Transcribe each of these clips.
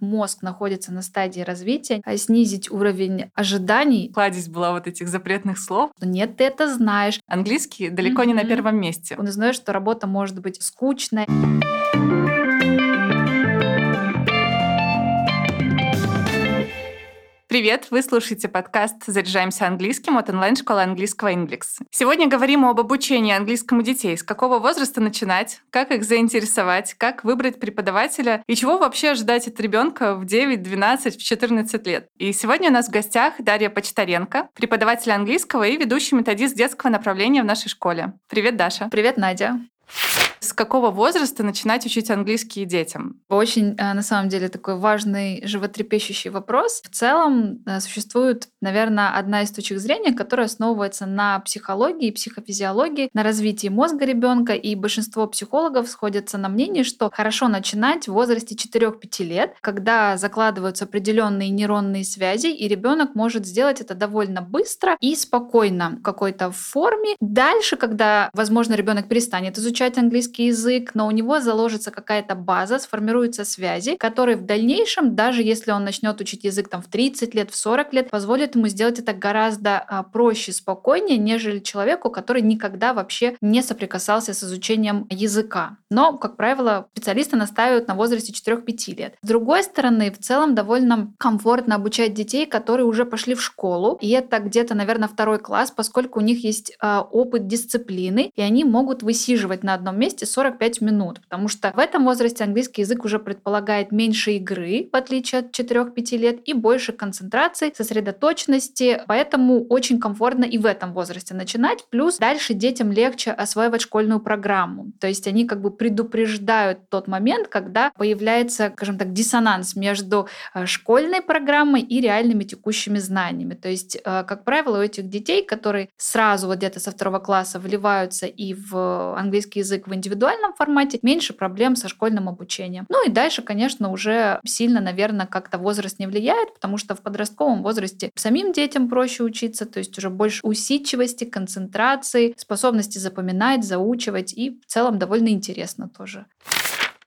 мозг находится на стадии развития, а снизить уровень ожиданий. Кладезь была вот этих запретных слов. Нет, ты это знаешь. Английский далеко mm-hmm. не на первом месте. Он знает, что работа может быть скучной. Привет! Вы слушаете подкаст «Заряжаемся английским» от онлайн-школы английского Inglix. Сегодня говорим об обучении английскому детей. С какого возраста начинать, как их заинтересовать, как выбрать преподавателя и чего вообще ожидать от ребенка в 9, 12, в 14 лет. И сегодня у нас в гостях Дарья Почтаренко, преподаватель английского и ведущий методист детского направления в нашей школе. Привет, Даша. Привет, Надя. С какого возраста начинать учить английский детям? Очень, э, на самом деле, такой важный, животрепещущий вопрос. В целом э, существует, наверное, одна из точек зрения, которая основывается на психологии, психофизиологии, на развитии мозга ребенка, и большинство психологов сходятся на мнении, что хорошо начинать в возрасте 4-5 лет, когда закладываются определенные нейронные связи, и ребенок может сделать это довольно быстро и спокойно в какой-то форме. Дальше, когда, возможно, ребенок перестанет изучать английский, английский язык, но у него заложится какая-то база, сформируются связи, которые в дальнейшем, даже если он начнет учить язык там в 30 лет, в 40 лет, позволят ему сделать это гораздо а, проще, спокойнее, нежели человеку, который никогда вообще не соприкасался с изучением языка. Но, как правило, специалисты настаивают на возрасте 4-5 лет. С другой стороны, в целом довольно комфортно обучать детей, которые уже пошли в школу, и это где-то, наверное, второй класс, поскольку у них есть э, опыт дисциплины, и они могут высиживать на одном месте 45 минут, потому что в этом возрасте английский язык уже предполагает меньше игры, в отличие от 4-5 лет, и больше концентрации, сосредоточенности, поэтому очень комфортно и в этом возрасте начинать. Плюс дальше детям легче осваивать школьную программу, то есть они как бы предупреждают тот момент, когда появляется, скажем так, диссонанс между э, школьной программой и реальными текущими знаниями. То есть, э, как правило, у этих детей, которые сразу вот где-то со второго класса вливаются и в английский язык в индивидуальном формате, меньше проблем со школьным обучением. Ну и дальше, конечно, уже сильно, наверное, как-то возраст не влияет, потому что в подростковом возрасте самим детям проще учиться, то есть уже больше усидчивости, концентрации, способности запоминать, заучивать и в целом довольно интересно тоже.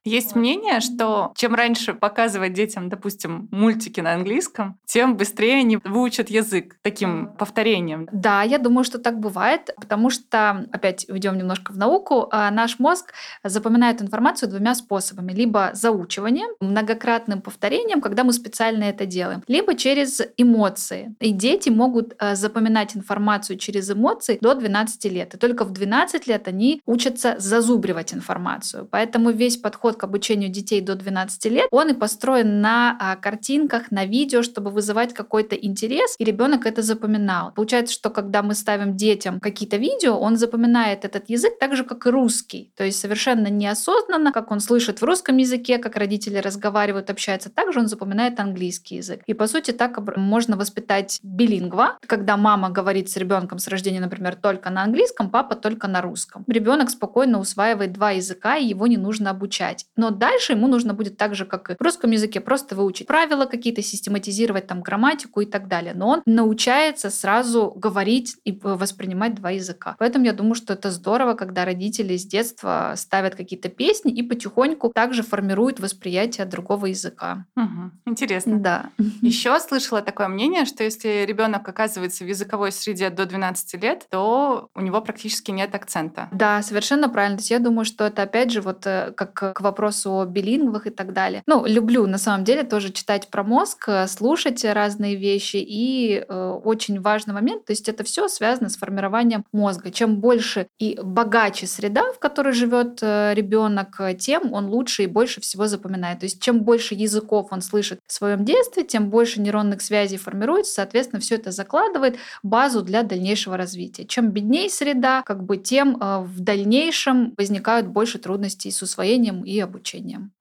Есть мнение, что чем раньше показывать детям, допустим, мультики на английском, тем быстрее они выучат язык таким повторением. Да, я думаю, что так бывает, потому что, опять уйдем немножко в науку, а, наш мозг запоминает информацию двумя способами. Либо заучиванием, многократным повторением, когда мы специально это делаем, либо через эмоции. И дети могут а, запоминать информацию через эмоции до 12 лет. И только в 12 лет они учатся зазубривать информацию. Поэтому весь подход подход к обучению детей до 12 лет, он и построен на а, картинках, на видео, чтобы вызывать какой-то интерес, и ребенок это запоминал. Получается, что когда мы ставим детям какие-то видео, он запоминает этот язык так же, как и русский. То есть совершенно неосознанно, как он слышит в русском языке, как родители разговаривают, общаются, также он запоминает английский язык. И по сути так можно воспитать билингва, когда мама говорит с ребенком с рождения, например, только на английском, папа только на русском. Ребенок спокойно усваивает два языка, и его не нужно обучать читать. Но дальше ему нужно будет так же, как и в русском языке, просто выучить правила какие-то, систематизировать там грамматику и так далее. Но он научается сразу говорить и воспринимать два языка. Поэтому я думаю, что это здорово, когда родители с детства ставят какие-то песни и потихоньку также формируют восприятие другого языка. Угу. Интересно. Да. Еще слышала такое мнение, что если ребенок оказывается в языковой среде до 12 лет, то у него практически нет акцента. Да, совершенно правильно. То есть я думаю, что это опять же вот э, как к вопросу о билингвах и так далее. Ну, люблю на самом деле тоже читать про мозг, э, слушать разные вещи. И э, очень важный момент, то есть это все связано с формированием мозга. Чем больше и богаче среда, в которой живет э, ребенок, тем он лучше и больше всего запоминает. То есть чем больше языков он слышит в своем детстве, тем больше нейронных связей формируется, соответственно, все это закладывает базу для дальнейшего развития. Чем беднее среда, как бы тем э, в дальнейшем возникают больше трудностей с усвоением и обучением.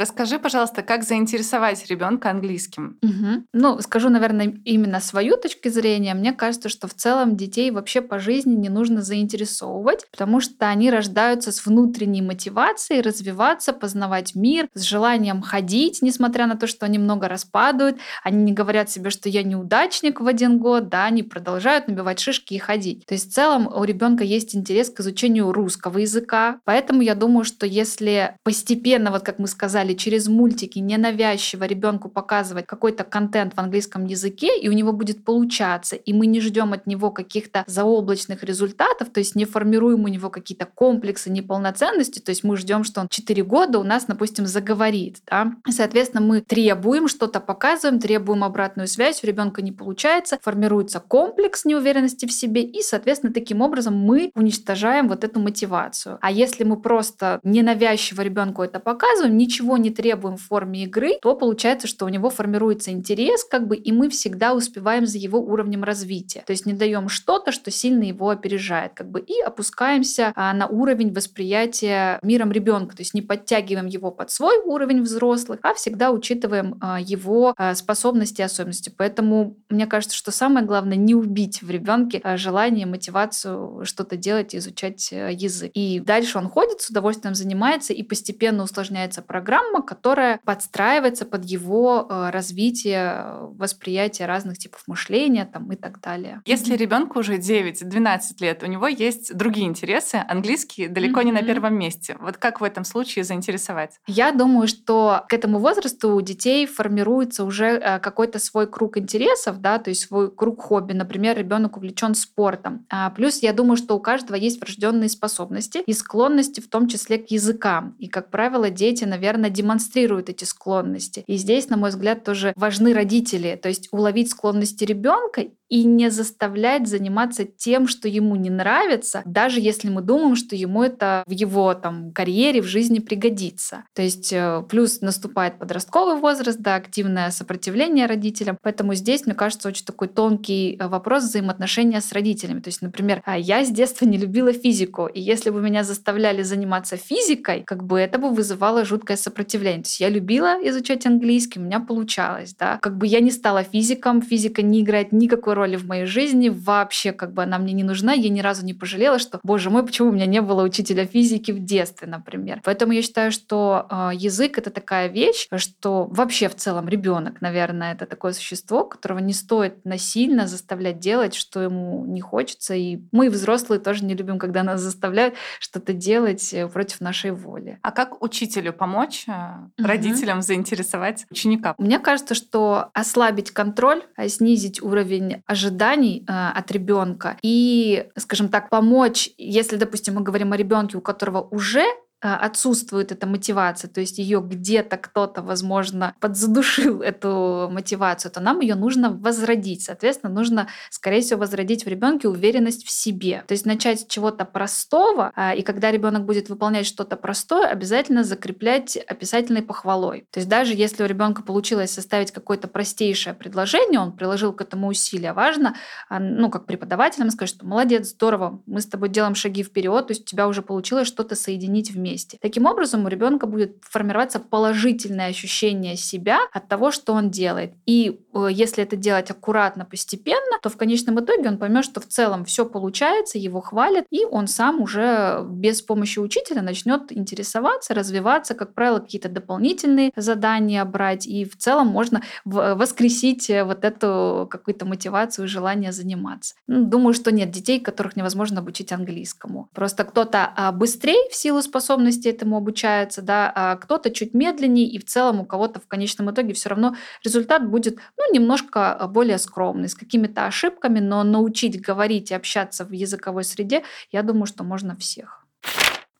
Расскажи, пожалуйста, как заинтересовать ребенка английским? Угу. Ну, скажу, наверное, именно свою точку зрения. Мне кажется, что в целом детей вообще по жизни не нужно заинтересовывать, потому что они рождаются с внутренней мотивацией развиваться, познавать мир, с желанием ходить, несмотря на то, что они много распадают. Они не говорят себе, что я неудачник в один год, да, они продолжают набивать шишки и ходить. То есть в целом у ребенка есть интерес к изучению русского языка. Поэтому я думаю, что если постепенно, вот как мы сказали, стали через мультики ненавязчиво ребенку показывать какой-то контент в английском языке, и у него будет получаться, и мы не ждем от него каких-то заоблачных результатов, то есть не формируем у него какие-то комплексы неполноценности, то есть мы ждем, что он 4 года у нас, допустим, заговорит. Да? Соответственно, мы требуем, что-то показываем, требуем обратную связь, у ребенка не получается, формируется комплекс неуверенности в себе, и, соответственно, таким образом мы уничтожаем вот эту мотивацию. А если мы просто ненавязчиво ребенку это показываем, ничего не требуем в форме игры, то получается, что у него формируется интерес, как бы, и мы всегда успеваем за его уровнем развития. То есть не даем что-то, что сильно его опережает, как бы, и опускаемся а, на уровень восприятия миром ребенка, то есть не подтягиваем его под свой уровень взрослых, а всегда учитываем а, его а, способности и особенности. Поэтому мне кажется, что самое главное не убить в ребенке а, желание, мотивацию что-то делать, изучать э, язык. И дальше он ходит, с удовольствием занимается, и постепенно усложняется программа, которая подстраивается под его э, развитие, восприятие разных типов мышления там, и так далее. Если ребенку уже 9-12 лет, у него есть другие интересы, английский далеко mm-hmm. не на первом месте. Вот как в этом случае заинтересовать? Я думаю, что к этому возрасту у детей формируется уже э, какой-то свой круг интересов, да, то есть свой круг хобби. Например, ребенок увлечен спортом. А плюс я думаю, что у каждого есть врожденные способности и склонности, в том числе к языкам. И, как правило, дети, наверное, демонстрируют эти склонности. И здесь, на мой взгляд, тоже важны родители. То есть уловить склонности ребенка и не заставлять заниматься тем, что ему не нравится, даже если мы думаем, что ему это в его там карьере, в жизни пригодится. То есть э, плюс наступает подростковый возраст, да, активное сопротивление родителям. Поэтому здесь, мне кажется, очень такой тонкий э, вопрос взаимоотношения с родителями. То есть, например, а, я с детства не любила физику, и если бы меня заставляли заниматься физикой, как бы это бы вызывало жуткое сопротивление. То есть я любила изучать английский, у меня получалось, да. Как бы я не стала физиком, физика не играет никакой роли в моей жизни, вообще как бы она мне не нужна, я ни разу не пожалела, что, боже мой, почему у меня не было учителя физики в детстве, например. Поэтому я считаю, что э, язык это такая вещь, что вообще в целом ребенок, наверное, это такое существо, которого не стоит насильно заставлять делать, что ему не хочется. И мы, взрослые, тоже не любим, когда нас заставляют что-то делать э, против нашей воли. А как учителю помочь, угу. родителям заинтересовать ученика? Мне кажется, что ослабить контроль, а снизить уровень ожиданий э, от ребенка и, скажем так, помочь, если, допустим, мы говорим о ребенке, у которого уже отсутствует эта мотивация, то есть ее где-то кто-то, возможно, подзадушил эту мотивацию, то нам ее нужно возродить. Соответственно, нужно, скорее всего, возродить в ребенке уверенность в себе. То есть начать с чего-то простого, а, и когда ребенок будет выполнять что-то простое, обязательно закреплять описательной похвалой. То есть даже если у ребенка получилось составить какое-то простейшее предложение, он приложил к этому усилия, важно, а, ну, как преподавателям сказать, что молодец, здорово, мы с тобой делаем шаги вперед, то есть у тебя уже получилось что-то соединить вместе вместе. Таким образом, у ребенка будет формироваться положительное ощущение себя от того, что он делает. И э, если это делать аккуратно, постепенно, то в конечном итоге он поймет, что в целом все получается, его хвалят, и он сам уже без помощи учителя начнет интересоваться, развиваться, как правило, какие-то дополнительные задания брать, и в целом можно воскресить э, вот эту какую-то мотивацию и желание заниматься. Ну, думаю, что нет детей, которых невозможно обучить английскому. Просто кто-то а, быстрее в силу способности способности этому обучается, да, а кто-то чуть медленнее, и в целом у кого-то в конечном итоге все равно результат будет, ну, немножко а, более скромный, с какими-то ошибками, но научить говорить и общаться в языковой среде, я думаю, что можно всех.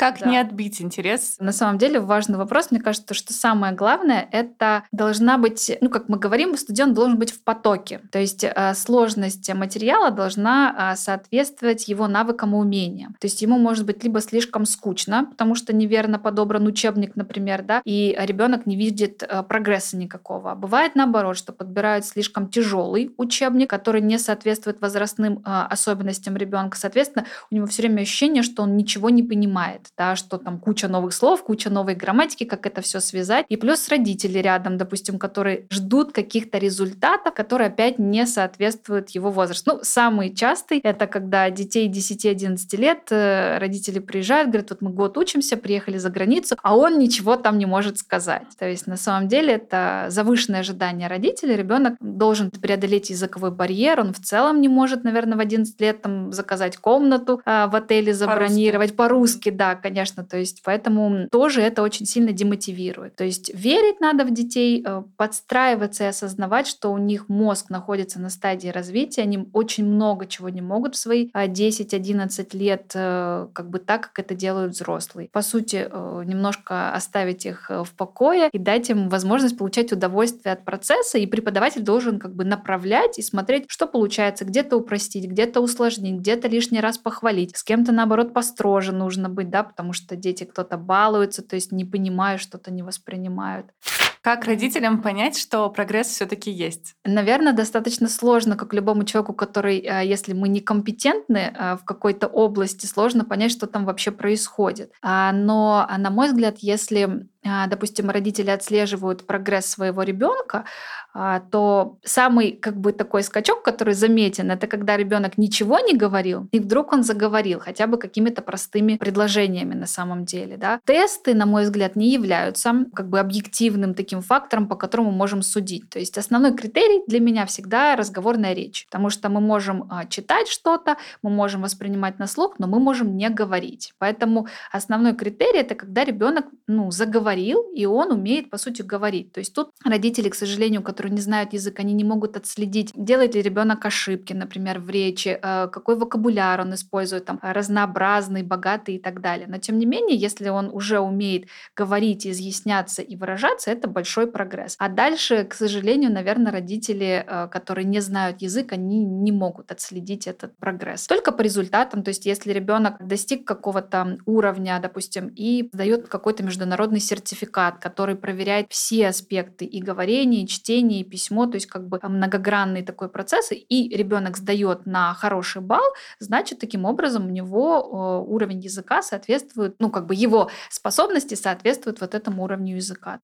Как да. не отбить интерес? На самом деле важный вопрос. Мне кажется, что самое главное — это должна быть, ну, как мы говорим, студент должен быть в потоке. То есть э, сложность материала должна э, соответствовать его навыкам и умениям. То есть ему может быть либо слишком скучно, потому что неверно подобран учебник, например, да, и ребенок не видит э, прогресса никакого. А бывает наоборот, что подбирают слишком тяжелый учебник, который не соответствует возрастным особенностям ребенка. Соответственно, у него все время ощущение, что он ничего не понимает да, что там куча новых слов, куча новой грамматики, как это все связать. И плюс родители рядом, допустим, которые ждут каких-то результатов, которые опять не соответствуют его возрасту. Ну, самый частый — это когда детей 10-11 лет э, родители приезжают, говорят, вот мы год учимся, приехали за границу, а он ничего там не может сказать. То есть на самом деле это завышенное ожидание родителей. Ребенок должен преодолеть языковой барьер, он в целом не может, наверное, в 11 лет там заказать комнату а, в отеле, забронировать по-русски, по да, конечно, то есть поэтому тоже это очень сильно демотивирует. То есть верить надо в детей, э, подстраиваться и осознавать, что у них мозг находится на стадии развития, они очень много чего не могут в свои 10-11 лет, э, как бы так, как это делают взрослые. По сути, э, немножко оставить их в покое и дать им возможность получать удовольствие от процесса, и преподаватель должен как бы направлять и смотреть, что получается, где-то упростить, где-то усложнить, где-то лишний раз похвалить, с кем-то, наоборот, построже нужно быть, да, потому что дети кто-то балуются, то есть не понимают, что-то не воспринимают. Как родителям понять, что прогресс все-таки есть? Наверное, достаточно сложно, как любому человеку, который, э, если мы некомпетентны э, в какой-то области, сложно понять, что там вообще происходит. А, но, а, на мой взгляд, если допустим, родители отслеживают прогресс своего ребенка, а, то самый как бы такой скачок, который заметен, это когда ребенок ничего не говорил, и вдруг он заговорил хотя бы какими-то простыми предложениями на самом деле. Да? Тесты, на мой взгляд, не являются как бы объективным таким фактором, по которому можем судить. То есть основной критерий для меня всегда разговорная речь, потому что мы можем а, читать что-то, мы можем воспринимать на слух, но мы можем не говорить. Поэтому основной критерий это когда ребенок ну, заговорил говорил, и он умеет, по сути, говорить. То есть тут родители, к сожалению, которые не знают язык, они не могут отследить, делает ли ребенок ошибки, например, в речи, э, какой вокабуляр он использует, там, разнообразный, богатый и так далее. Но, тем не менее, если он уже умеет говорить, изъясняться и выражаться, это большой прогресс. А дальше, к сожалению, наверное, родители, э, которые не знают язык, они не могут отследить этот прогресс. Только по результатам, то есть если ребенок достиг какого-то уровня, допустим, и сдает какой-то международный сертификат, сертификат, который проверяет все аспекты и говорения, и чтения, и письмо, то есть как бы многогранный такой процесс, и ребенок сдает на хороший балл, значит, таким образом у него уровень языка соответствует, ну, как бы его способности соответствуют вот этому уровню языка.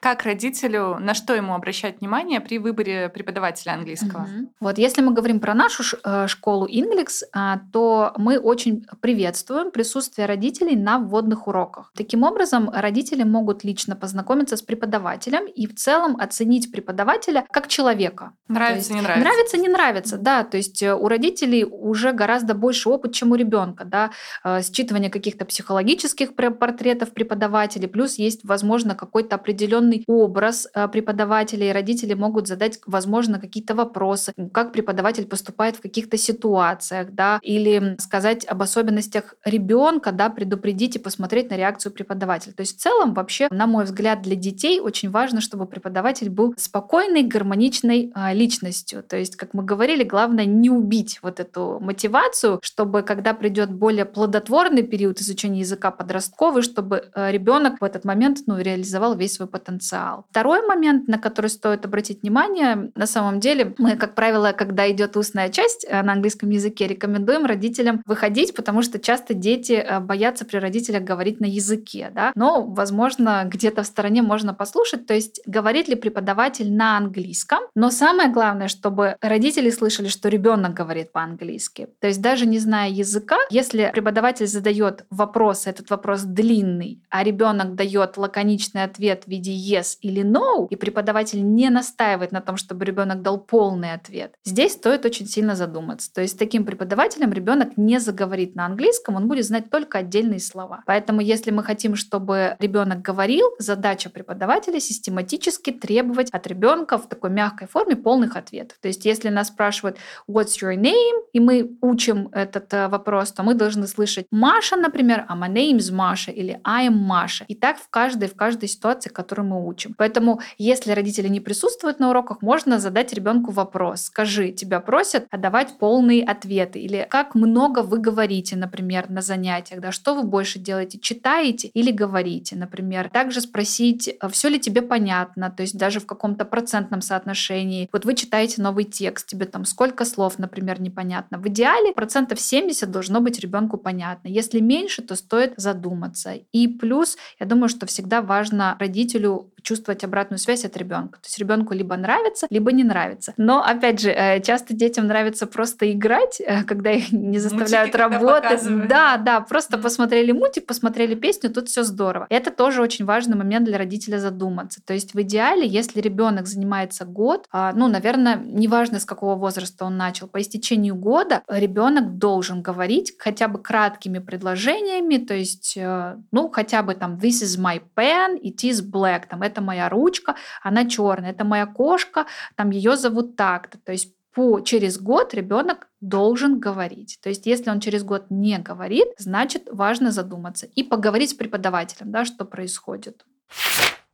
Как родителю, на что ему обращать внимание при выборе преподавателя английского? Угу. Вот если мы говорим про нашу э, школу Inglix, а, то мы очень приветствуем присутствие родителей на вводных уроках. Таким образом, родители могут лично познакомиться с преподавателем и в целом оценить преподавателя как человека. Нравится, есть, не нравится. Нравится, не нравится, да. То есть э, у родителей уже гораздо больше опыт, чем у ребенка, да. Э, считывание каких-то психологических портретов преподавателей, плюс есть, возможно, какой-то определенный образ э, преподавателя, и родители могут задать, возможно, какие-то вопросы, как преподаватель поступает в каких-то ситуациях, да, или сказать об особенностях ребенка, да, предупредить и посмотреть на реакцию преподавателя. То есть в целом вообще, на мой взгляд, для детей очень важно, чтобы преподаватель был спокойной, гармоничной а, личностью. То есть, как мы говорили, главное не убить вот эту мотивацию, чтобы когда придет более плодотворный период изучения языка подростковый, чтобы э, ребенок в этот момент ну, реализовал весь свой потенциал. Второй момент, на который стоит обратить внимание, на самом деле, мы, как правило, когда идет устная часть э, на английском языке, рекомендуем родителям выходить, потому что часто дети э, боятся при родителях говорить на языке, да, но, возможно, возможно, где-то в стороне можно послушать, то есть говорит ли преподаватель на английском. Но самое главное, чтобы родители слышали, что ребенок говорит по-английски. То есть даже не зная языка, если преподаватель задает вопрос, этот вопрос длинный, а ребенок дает лаконичный ответ в виде yes или no, и преподаватель не настаивает на том, чтобы ребенок дал полный ответ, здесь стоит очень сильно задуматься. То есть таким преподавателем ребенок не заговорит на английском, он будет знать только отдельные слова. Поэтому если мы хотим, чтобы ребенок говорил, задача преподавателя систематически требовать от ребенка в такой мягкой форме полных ответов. То есть, если нас спрашивают «What's your name?» и мы учим этот э, вопрос, то мы должны слышать «Маша», например, а «My name's Маша» или «I am Маша». И так в каждой, в каждой ситуации, которую мы учим. Поэтому, если родители не присутствуют на уроках, можно задать ребенку вопрос. Скажи, тебя просят давать полные ответы. Или как много вы говорите, например, на занятиях. Да, что вы больше делаете, читаете или говорите, например например. Также спросить, э, все ли тебе понятно, то есть даже в каком-то процентном соотношении. Вот вы читаете новый текст, тебе там сколько слов, например, непонятно. В идеале процентов 70 должно быть ребенку понятно. Если меньше, то стоит задуматься. И плюс, я думаю, что всегда важно родителю чувствовать обратную связь от ребенка. То есть ребенку либо нравится, либо не нравится. Но, опять же, э, часто детям нравится просто играть, э, когда их не заставляют Мультики, работать. Да, да, просто посмотрели мультик, посмотрели песню, тут все здорово. Это тоже тоже очень важный момент для родителя задуматься. То есть в идеале, если ребенок занимается год, а, ну, наверное, неважно, с какого возраста он начал, по истечению года ребенок должен говорить хотя бы краткими предложениями, то есть, э, ну, хотя бы там this is my pen, it is black, там это моя ручка, она черная, это моя кошка, там ее зовут так-то. То есть по, через год ребенок должен говорить. То есть, если он через год не говорит, значит, важно задуматься и поговорить с преподавателем, да, что происходит.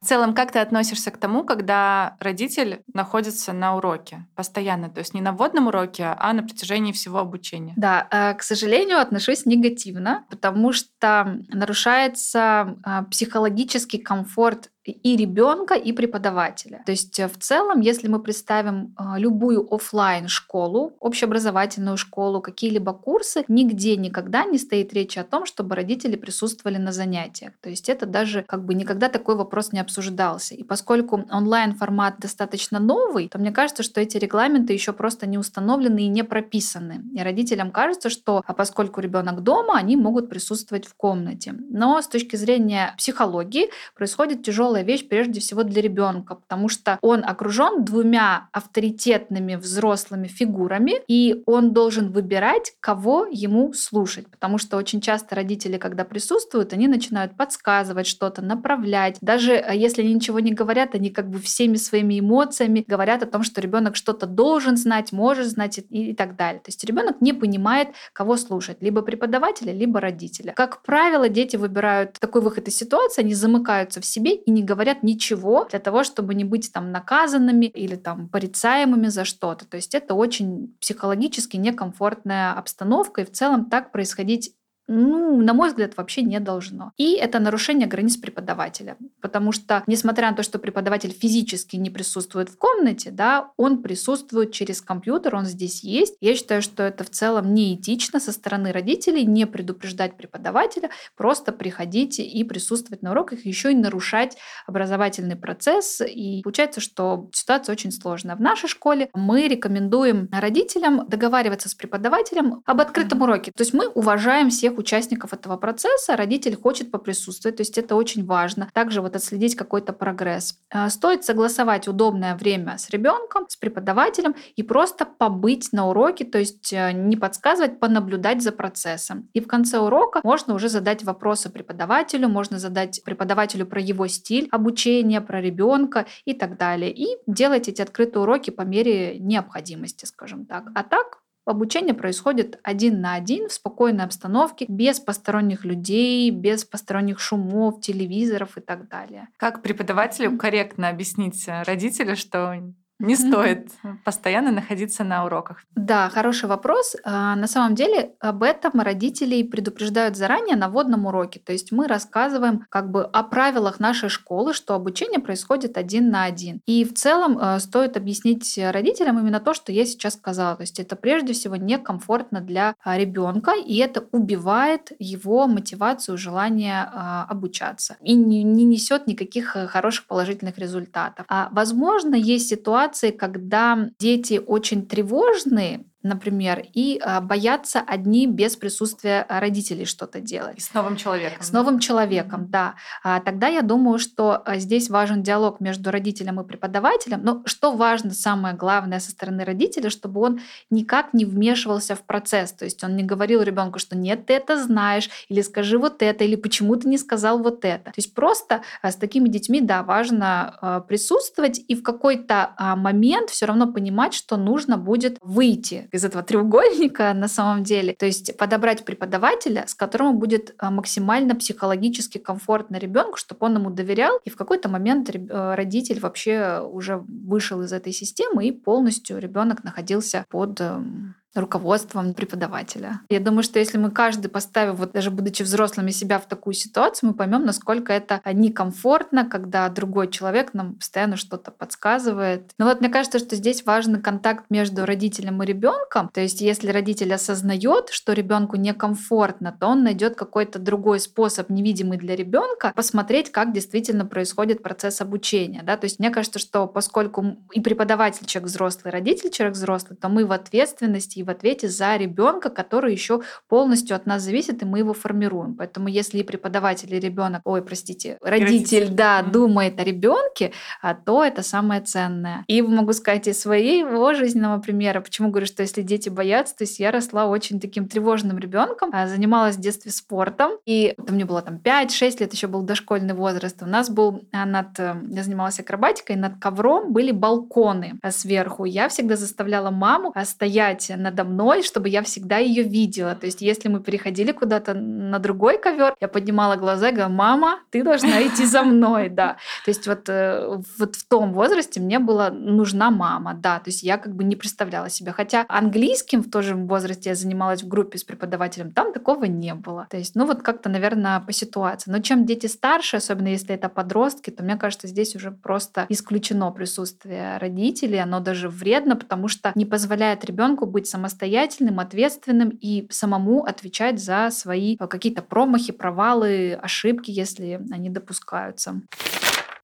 В целом, как ты относишься к тому, когда родитель находится на уроке постоянно, то есть не на вводном уроке, а на протяжении всего обучения? Да, э, к сожалению, отношусь негативно, потому что нарушается а, психологический комфорт и ребенка, и преподавателя. То есть э, в целом, если мы представим э, любую офлайн школу, общеобразовательную школу, какие-либо курсы, нигде никогда не стоит речи о том, чтобы родители присутствовали на занятиях. То есть это даже как бы никогда такой вопрос не обсуждался. И поскольку онлайн формат достаточно новый, то мне кажется, что эти регламенты еще просто не установлены и не прописаны. И родителям кажется, что а поскольку ребенок дома, они могут присутствовать в комнате. Но с точки зрения психологии происходит тяжелое тяжелая вещь прежде всего для ребенка, потому что он окружен двумя авторитетными взрослыми фигурами, и он должен выбирать, кого ему слушать, потому что очень часто родители, когда присутствуют, они начинают подсказывать что-то, направлять. Даже э, если они ничего не говорят, они как бы всеми своими эмоциями говорят о том, что ребенок что-то должен знать, может знать и, и так далее. То есть ребенок не понимает, кого слушать, либо преподавателя, либо родителя. Как правило, дети выбирают такой выход из ситуации, они замыкаются в себе и не не говорят ничего для того, чтобы не быть там наказанными или там порицаемыми за что-то. То есть это очень психологически некомфортная обстановка, и в целом так происходить ну, на мой взгляд, вообще не должно. И это нарушение границ преподавателя. Потому что, несмотря на то, что преподаватель физически не присутствует в комнате, да, он присутствует через компьютер, он здесь есть. Я считаю, что это в целом неэтично со стороны родителей не предупреждать преподавателя, просто приходить и присутствовать на уроках, еще и нарушать образовательный процесс. И получается, что ситуация очень сложная. В нашей школе мы рекомендуем родителям договариваться с преподавателем об открытом уроке. То есть мы уважаем всех всех участников этого процесса родитель хочет поприсутствовать, то есть это очень важно. Также вот отследить какой-то прогресс. А, стоит согласовать удобное время с ребенком, с преподавателем и просто побыть на уроке, то есть э, не подсказывать, понаблюдать за процессом. И в конце урока можно уже задать вопросы преподавателю, можно задать преподавателю про его стиль обучения, про ребенка и так далее. И делать эти открытые уроки по мере необходимости, скажем так. А так Обучение происходит один на один в спокойной обстановке, без посторонних людей, без посторонних шумов, телевизоров и так далее. Как преподавателю корректно объяснить родителю, что не стоит постоянно находиться на уроках? Да, хороший вопрос. А, на самом деле об этом родителей предупреждают заранее на водном уроке. То есть мы рассказываем как бы о правилах нашей школы, что обучение происходит один на один. И в целом а, стоит объяснить родителям именно то, что я сейчас сказала. То есть это прежде всего некомфортно для а, ребенка, и это убивает его мотивацию, желание обучаться и не, не несет никаких э, хороших положительных результатов. А возможно, есть ситуация, ситуации, когда дети очень тревожные, например, и а, боятся одни без присутствия родителей что-то делать. И с новым человеком. С новым человеком, да. А, тогда я думаю, что а, здесь важен диалог между родителем и преподавателем. Но что важно, самое главное со стороны родителя, чтобы он никак не вмешивался в процесс. То есть он не говорил ребенку, что нет, ты это знаешь, или скажи вот это, или почему ты не сказал вот это. То есть просто с такими детьми, да, важно присутствовать и в какой-то момент все равно понимать, что нужно будет выйти из этого треугольника на самом деле. То есть подобрать преподавателя, с которым будет а, максимально психологически комфортно ребенку, чтобы он ему доверял. И в какой-то момент э, родитель вообще уже вышел из этой системы и полностью ребенок находился под эм, руководством преподавателя. Я думаю, что если мы каждый поставим, вот даже будучи взрослыми, себя в такую ситуацию, мы поймем, насколько это некомфортно, когда другой человек нам постоянно что-то подсказывает. Но вот мне кажется, что здесь важен контакт между родителем и ребенком. То есть, если родитель осознает, что ребенку некомфортно, то он найдет какой-то другой способ, невидимый для ребенка, посмотреть, как действительно происходит процесс обучения. Да? То есть, мне кажется, что поскольку и преподаватель человек взрослый, и родитель человек взрослый, то мы в ответственности в ответе за ребенка, который еще полностью от нас зависит, и мы его формируем. Поэтому если и преподаватель, и ребенок, ой, простите, родитель, родитель. да, mm-hmm. думает о ребенке, а то это самое ценное. И могу сказать из своего жизненного примера, почему говорю, что если дети боятся, то есть я росла очень таким тревожным ребенком, а, занималась в детстве спортом, и там мне было там 5-6 лет, еще был дошкольный возраст. У нас был а, над, э, я занималась акробатикой, над ковром были балконы сверху. Я всегда заставляла маму стоять надо мной, чтобы я всегда ее видела. То есть если мы переходили куда-то на другой ковер, я поднимала глаза и говорила, мама, ты должна идти за мной, да. То есть вот, э, вот в том возрасте мне была нужна мама, да. То есть я как бы не представляла себя. Хотя английским в том же возрасте я занималась в группе с преподавателем, там такого не было. То есть, ну вот как-то, наверное, по ситуации. Но чем дети старше, особенно если это подростки, то мне кажется, здесь уже просто исключено присутствие родителей. Оно даже вредно, потому что не позволяет ребенку быть самостоятельным, ответственным и самому отвечать за свои э, какие-то промахи, провалы, ошибки, если они допускаются.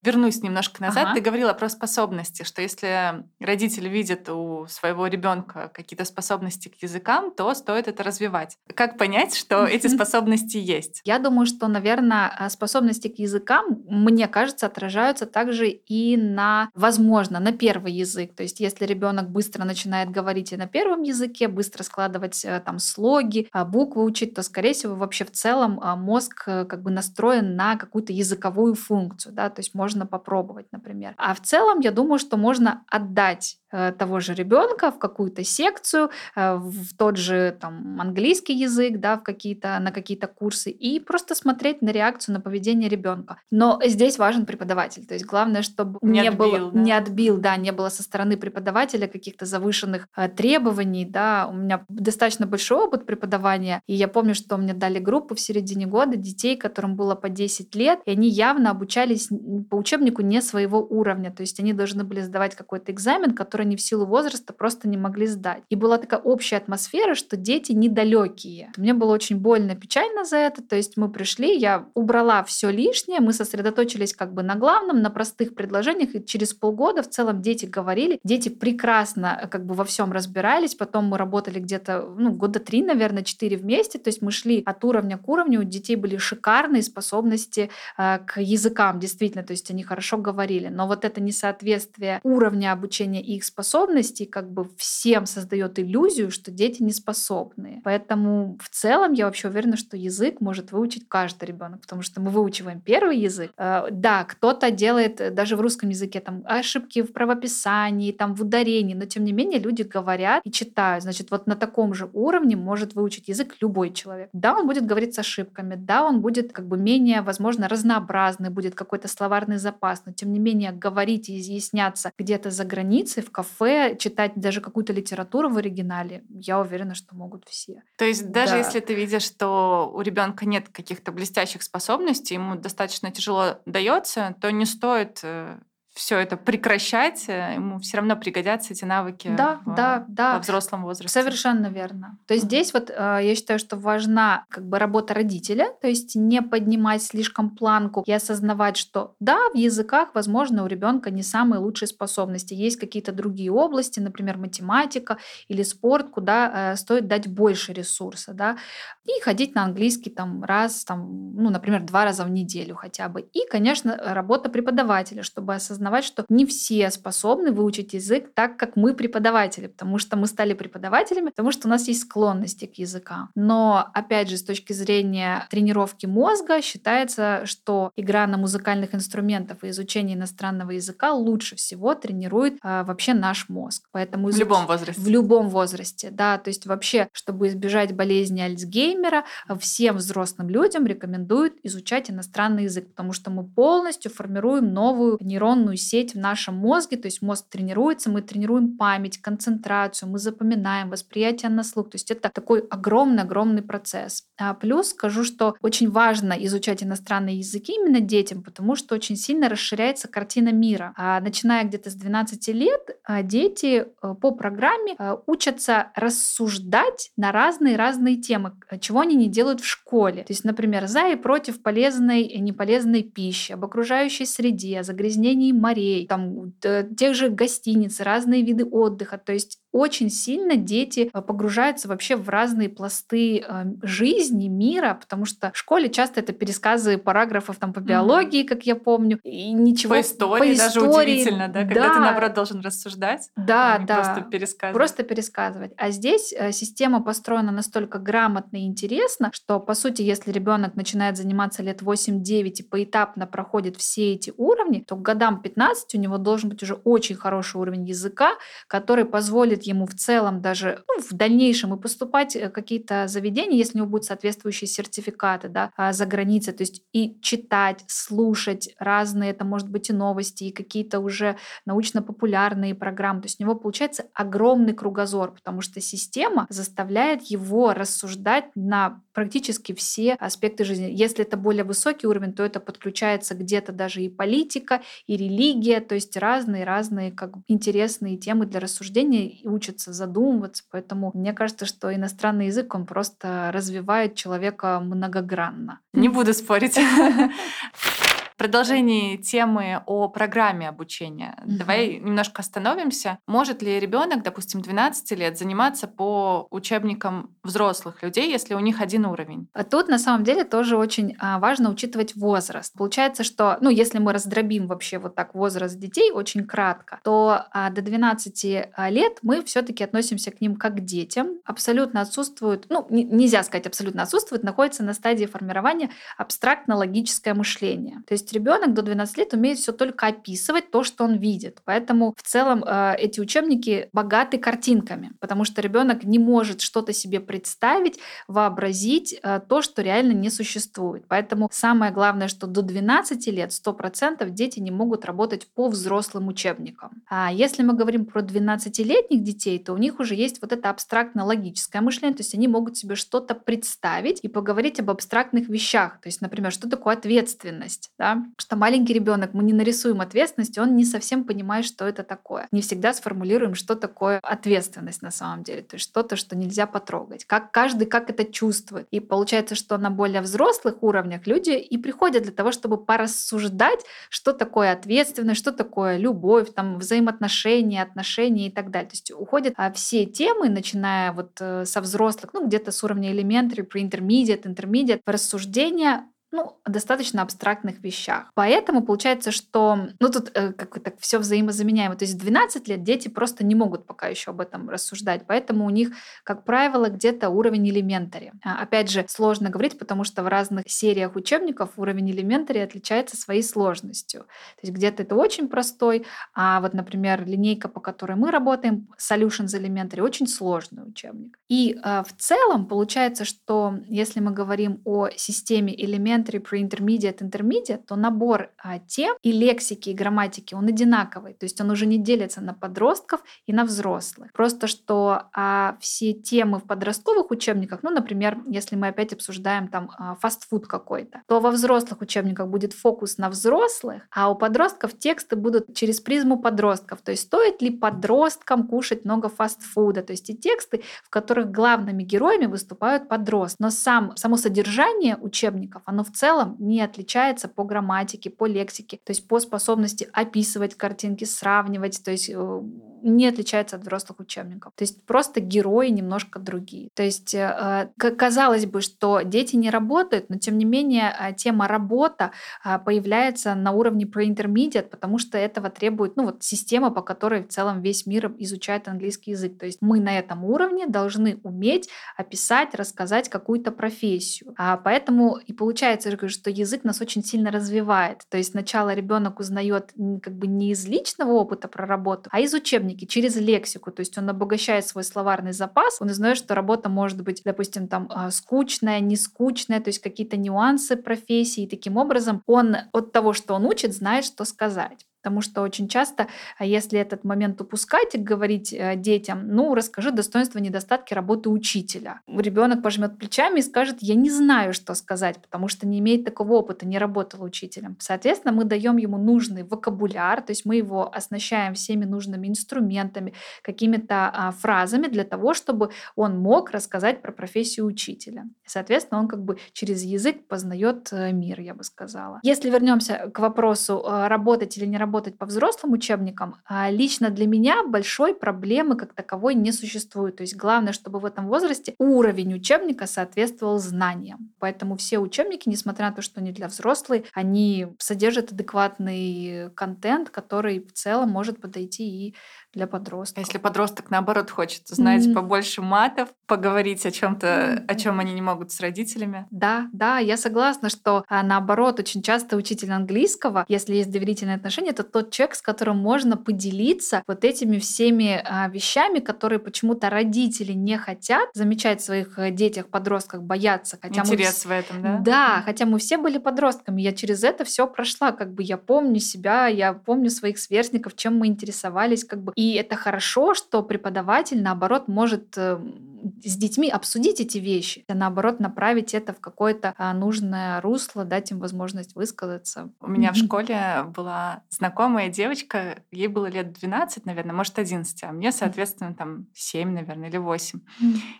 Вернусь немножко назад. Ага. Ты говорила про способности, что если родители видят у своего ребенка какие-то способности к языкам, то стоит это развивать. Как понять, что эти способности есть? Я думаю, что, наверное, а, способности к языкам, мне кажется, отражаются также и на, возможно, на первый язык. То есть, если ребенок быстро начинает говорить и на первом языке, быстро складывать э, там слоги, а, буквы учить, то, скорее всего, вообще в целом а, мозг э, как бы настроен на какую-то языковую функцию, да, то есть можно попробовать, например. А в целом, я думаю, что можно отдать Э, того же ребенка в какую-то секцию, э, в тот же там английский язык, да, в какие-то на какие-то курсы и просто смотреть на реакцию на поведение ребенка. Но здесь важен преподаватель, то есть главное, чтобы не, не отбил, было да? не отбил, да, не было со стороны преподавателя каких-то завышенных э, требований, да. У меня достаточно большой опыт преподавания, и я помню, что мне дали группу в середине года детей, которым было по 10 лет, и они явно обучались по учебнику не своего уровня, то есть они должны были сдавать какой-то экзамен, который они в силу возраста просто не могли сдать. И была такая общая атмосфера, что дети недалекие. Мне было очень больно, печально за это. То есть мы пришли, я убрала все лишнее, мы сосредоточились как бы на главном, на простых предложениях, и через полгода в целом дети говорили, дети прекрасно э, как бы во всем разбирались, потом мы работали где-то, ну, года три, наверное, четыре вместе, то есть мы шли от уровня к уровню, у детей были шикарные способности э, к языкам, действительно, то есть они хорошо говорили, но вот это несоответствие уровня обучения их способностей как бы всем создает иллюзию, что дети не способны. Поэтому в целом я вообще уверена, что язык может выучить каждый ребенок, потому что мы выучиваем первый язык. Э, да, кто-то делает э, даже в русском языке там ошибки в правописании, там в ударении, но тем не менее люди говорят и читают. Значит, вот на таком же уровне может выучить язык любой человек. Да, он будет говорить с ошибками, да, он будет как бы менее, возможно, разнообразный, будет какой-то словарный запас, но тем не менее говорить и изъясняться где-то за границей, в кафе, читать даже какую-то литературу в оригинале, я уверена, что могут все. То есть даже да. если ты видишь, что у ребенка нет каких-то блестящих способностей, ему достаточно тяжело дается, то не стоит э, все это прекращать, э, ему все равно пригодятся эти навыки да, в, да, да. во взрослом возрасте. Совершенно верно. То есть mm-hmm. здесь вот э, я считаю, что важна как бы работа родителя, то есть не поднимать слишком планку и осознавать, что да, в языках, возможно, у ребенка не самые лучшие способности. Есть какие-то другие области, например, математика или спорт, куда э, стоит дать больше ресурса, да, и ходить на английский там раз, там, ну, например, два раза в неделю хотя бы. И, конечно, работа преподавателя, чтобы осознавать осознавать, что не все способны выучить язык так, как мы преподаватели, потому что мы стали преподавателями, потому что у нас есть склонности к языкам. Но, опять же, с точки зрения тренировки мозга, считается, что игра на музыкальных инструментах и изучение иностранного языка лучше всего тренирует а, вообще наш мозг. Поэтому изуч... В любом возрасте. В любом возрасте, да. То есть вообще, чтобы избежать болезни Альцгеймера, всем взрослым людям рекомендуют изучать иностранный язык, потому что мы полностью формируем новую нейронную сеть в нашем мозге, то есть мозг тренируется, мы тренируем память, концентрацию, мы запоминаем восприятие на слух. То есть это такой огромный-огромный процесс. А плюс скажу, что очень важно изучать иностранные языки именно детям, потому что очень сильно расширяется картина мира. А начиная где-то с 12 лет, а, дети э, по программе э, учатся рассуждать на разные-разные темы, чего они не делают в школе. То есть, например, за и против полезной и неполезной пищи, об окружающей среде, о загрязнении морей, там, тех же гостиниц, разные виды отдыха. То есть очень сильно дети э, погружаются вообще в разные пласты э, жизни, мира, потому что в школе часто это пересказы параграфов там по биологии, как я помню, и ничего... По истории, по даже удивительно, да? Когда да. ты, наоборот, должен рассуждать, да, а да. просто пересказывать. Просто пересказывать. А здесь э, система построена настолько грамотно и интересно, что, по сути, если ребенок начинает заниматься лет 8-9 и поэтапно проходит все эти уровни, то к годам 15 у него должен быть уже очень хороший уровень языка, который позволит ему в целом даже ну, в дальнейшем и поступать э, какие-то заведения, если у него будут соответствующие сертификаты да, а, за границей, то есть и читать, слушать разные, это может быть и новости, и какие-то уже научно-популярные программы. То есть у него получается огромный кругозор, потому что система заставляет его рассуждать на практически все аспекты жизни. Если это более высокий уровень, то это подключается где-то даже и политика, и религия, то есть разные-разные как интересные темы для рассуждения учатся задумываться. Поэтому мне кажется, что иностранный язык, он просто развивает человека многогранно. Не буду спорить. продолжении темы о программе обучения, угу. давай немножко остановимся. Может ли ребенок, допустим, 12 лет, заниматься по учебникам взрослых людей, если у них один уровень? А тут на самом деле тоже очень а, важно учитывать возраст. Получается, что, ну, если мы раздробим вообще вот так возраст детей очень кратко, то а, до 12 а, лет мы все-таки относимся к ним как к детям. Абсолютно отсутствует, ну, нельзя сказать абсолютно отсутствует, находится на стадии формирования абстрактно-логическое мышление. То есть есть ребенок до 12 лет умеет все только описывать то, что он видит. Поэтому в целом э, эти учебники богаты картинками, потому что ребенок не может что-то себе представить, вообразить э, то, что реально не существует. Поэтому самое главное, что до 12 лет 100% дети не могут работать по взрослым учебникам. А если мы говорим про 12-летних детей, то у них уже есть вот это абстрактно-логическое мышление, то есть они могут себе что-то представить и поговорить об абстрактных вещах. То есть, например, что такое ответственность, да? Что маленький ребенок, мы не нарисуем ответственность, он не совсем понимает, что это такое. Не всегда сформулируем, что такое ответственность на самом деле, то есть что-то, что нельзя потрогать. Как каждый как это чувствует. И получается, что на более взрослых уровнях люди и приходят для того, чтобы порассуждать, что такое ответственность, что такое любовь, там, взаимоотношения, отношения и так далее. То есть уходят а, все темы, начиная вот э, со взрослых, ну где-то с уровня elementary, pre-intermediate, intermediate, рассуждения ну, достаточно абстрактных вещах. Поэтому получается, что, ну, тут э, как так все взаимозаменяемо. То есть в 12 лет дети просто не могут пока еще об этом рассуждать, поэтому у них, как правило, где-то уровень элементари. А, опять же, сложно говорить, потому что в разных сериях учебников уровень элементари отличается своей сложностью. То есть где-то это очень простой, а вот, например, линейка, по которой мы работаем, Solutions Elementary, очень сложный учебник. И э, в целом получается, что если мы говорим о системе элементов, elementary, pre-intermediate, intermediate, то набор а, тем и лексики, и грамматики, он одинаковый. То есть он уже не делится на подростков и на взрослых. Просто что а, все темы в подростковых учебниках, ну, например, если мы опять обсуждаем там а, фастфуд какой-то, то во взрослых учебниках будет фокус на взрослых, а у подростков тексты будут через призму подростков. То есть стоит ли подросткам кушать много фастфуда? То есть и тексты, в которых главными героями выступают подростки. Но сам, само содержание учебников, оно в целом не отличается по грамматике, по лексике, то есть по способности описывать картинки, сравнивать, то есть э, не отличается от взрослых учебников. То есть просто герои немножко другие. То есть э, казалось бы, что дети не работают, но тем не менее э, тема работа э, появляется на уровне pre-intermediate, потому что этого требует ну, вот система, по которой в целом весь мир изучает английский язык. То есть мы на этом уровне должны уметь описать, рассказать какую-то профессию. А поэтому и получается, что язык нас очень сильно развивает. То есть сначала ребенок узнает как бы не из личного опыта про работу, а из учебника учебники, через лексику. То есть он обогащает свой словарный запас, он узнает, что работа может быть, допустим, там а, скучная, не скучная, то есть какие-то нюансы профессии. И таким образом он от того, что он учит, знает, что сказать. Потому что очень часто, а если этот момент упускать и говорить э, детям, ну, расскажи достоинства, недостатки работы учителя. Ребенок пожмет плечами и скажет, я не знаю, что сказать, потому что не имеет такого опыта, не работал учителем. Соответственно, мы даем ему нужный вокабуляр, то есть мы его оснащаем всеми нужными инструментами, какими-то а, фразами для того, чтобы он мог рассказать про профессию учителя. соответственно, он как бы через язык познает э, мир, я бы сказала. Если вернемся к вопросу, э, работать или не работать работать по взрослым учебникам, а лично для меня большой проблемы как таковой не существует. То есть главное, чтобы в этом возрасте уровень учебника соответствовал знаниям. Поэтому все учебники, несмотря на то, что они для взрослых, они содержат адекватный контент, который в целом может подойти и для подростков. А если подросток, наоборот, хочет знать mm-hmm. побольше матов, поговорить о чем-то, mm-hmm. о чем они не могут с родителями? Да, да, я согласна, что а, наоборот, очень часто учитель английского, если есть доверительные отношения, это тот человек, с которым можно поделиться вот этими всеми а, вещами, которые почему-то родители не хотят замечать в своих э, детях, подростках, боятся. Хотя Интерес мы... в этом, да? Да, хотя мы все были подростками, я через это все прошла, как бы я помню себя, я помню своих сверстников, чем мы интересовались, как бы и это хорошо, что преподаватель, наоборот, может эм, с детьми обсудить эти вещи, а наоборот направить это в какое-то а, нужное русло, дать им возможность высказаться. У меня в школе была знакомая девочка, ей было лет 12, наверное, может 11, а мне, соответственно, там 7, наверное, или 8.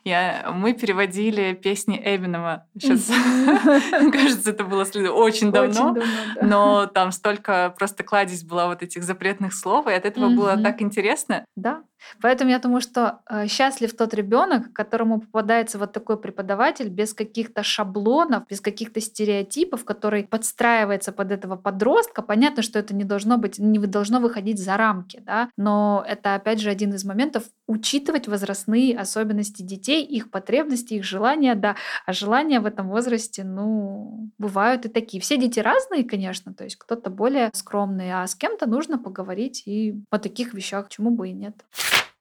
Я, мы переводили песни Эвинова. Сейчас, кажется, это было очень давно, но там столько просто кладезь была вот этих запретных слов, и от этого было так интересно. Да, Поэтому я думаю, что э, счастлив тот ребенок, которому попадается вот такой преподаватель без каких-то шаблонов, без каких-то стереотипов, который подстраивается под этого подростка. Понятно, что это не должно быть, не должно выходить за рамки, да, но это опять же один из моментов учитывать возрастные особенности детей, их потребности, их желания, да, а желания в этом возрасте, ну, бывают и такие. Все дети разные, конечно, то есть кто-то более скромный, а с кем-то нужно поговорить и о таких вещах, чему бы и нет.